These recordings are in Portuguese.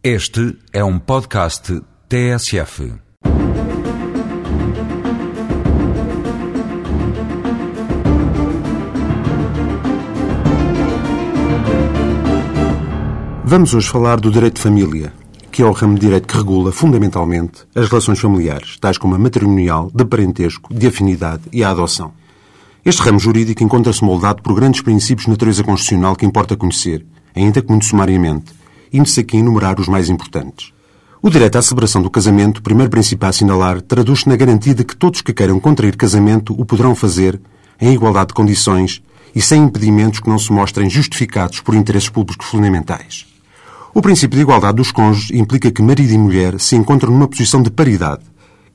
Este é um podcast TSF. Vamos hoje falar do direito de família, que é o ramo de direito que regula, fundamentalmente, as relações familiares, tais como a matrimonial, de parentesco, de afinidade e a adoção. Este ramo jurídico encontra-se moldado por grandes princípios de natureza constitucional que importa conhecer, ainda que muito sumariamente, indo-se aqui enumerar os mais importantes. O direito à celebração do casamento, primeiro princípio a assinalar, traduz-se na garantia de que todos que queiram contrair casamento o poderão fazer em igualdade de condições e sem impedimentos que não se mostrem justificados por interesses públicos fundamentais. O princípio de igualdade dos cônjuges implica que marido e mulher se encontram numa posição de paridade,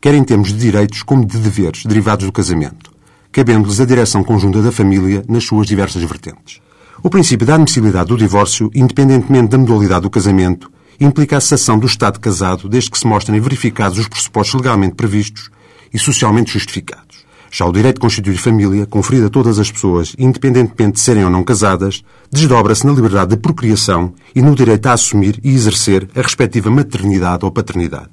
quer em termos de direitos como de deveres derivados do casamento, cabendo-lhes a direção conjunta da família nas suas diversas vertentes. O princípio da admissibilidade do divórcio, independentemente da modalidade do casamento, implica a cessação do Estado casado desde que se mostrem verificados os pressupostos legalmente previstos e socialmente justificados. Já o direito de constituir família, conferido a todas as pessoas, independentemente de serem ou não casadas, desdobra-se na liberdade de procriação e no direito a assumir e exercer a respectiva maternidade ou paternidade.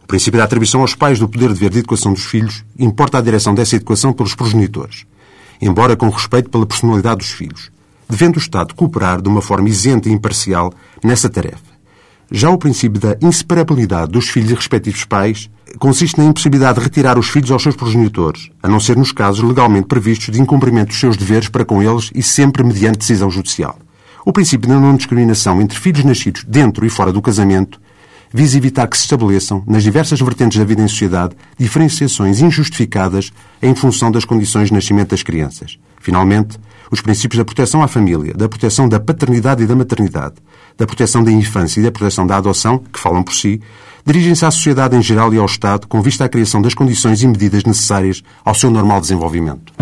O princípio da atribuição aos pais do poder de ver de educação dos filhos importa a direção dessa educação pelos progenitores, embora com respeito pela personalidade dos filhos, devendo o Estado cooperar de uma forma isenta e imparcial nessa tarefa. Já o princípio da inseparabilidade dos filhos e respectivos pais consiste na impossibilidade de retirar os filhos aos seus progenitores, a não ser nos casos legalmente previstos de incumprimento dos seus deveres para com eles e sempre mediante decisão judicial. O princípio da não discriminação entre filhos nascidos dentro e fora do casamento visa evitar que se estabeleçam, nas diversas vertentes da vida em sociedade, diferenciações injustificadas em função das condições de nascimento das crianças. Finalmente, os princípios da proteção à família, da proteção da paternidade e da maternidade, da proteção da infância e da proteção da adoção, que falam por si, dirigem-se à sociedade em geral e ao Estado com vista à criação das condições e medidas necessárias ao seu normal desenvolvimento.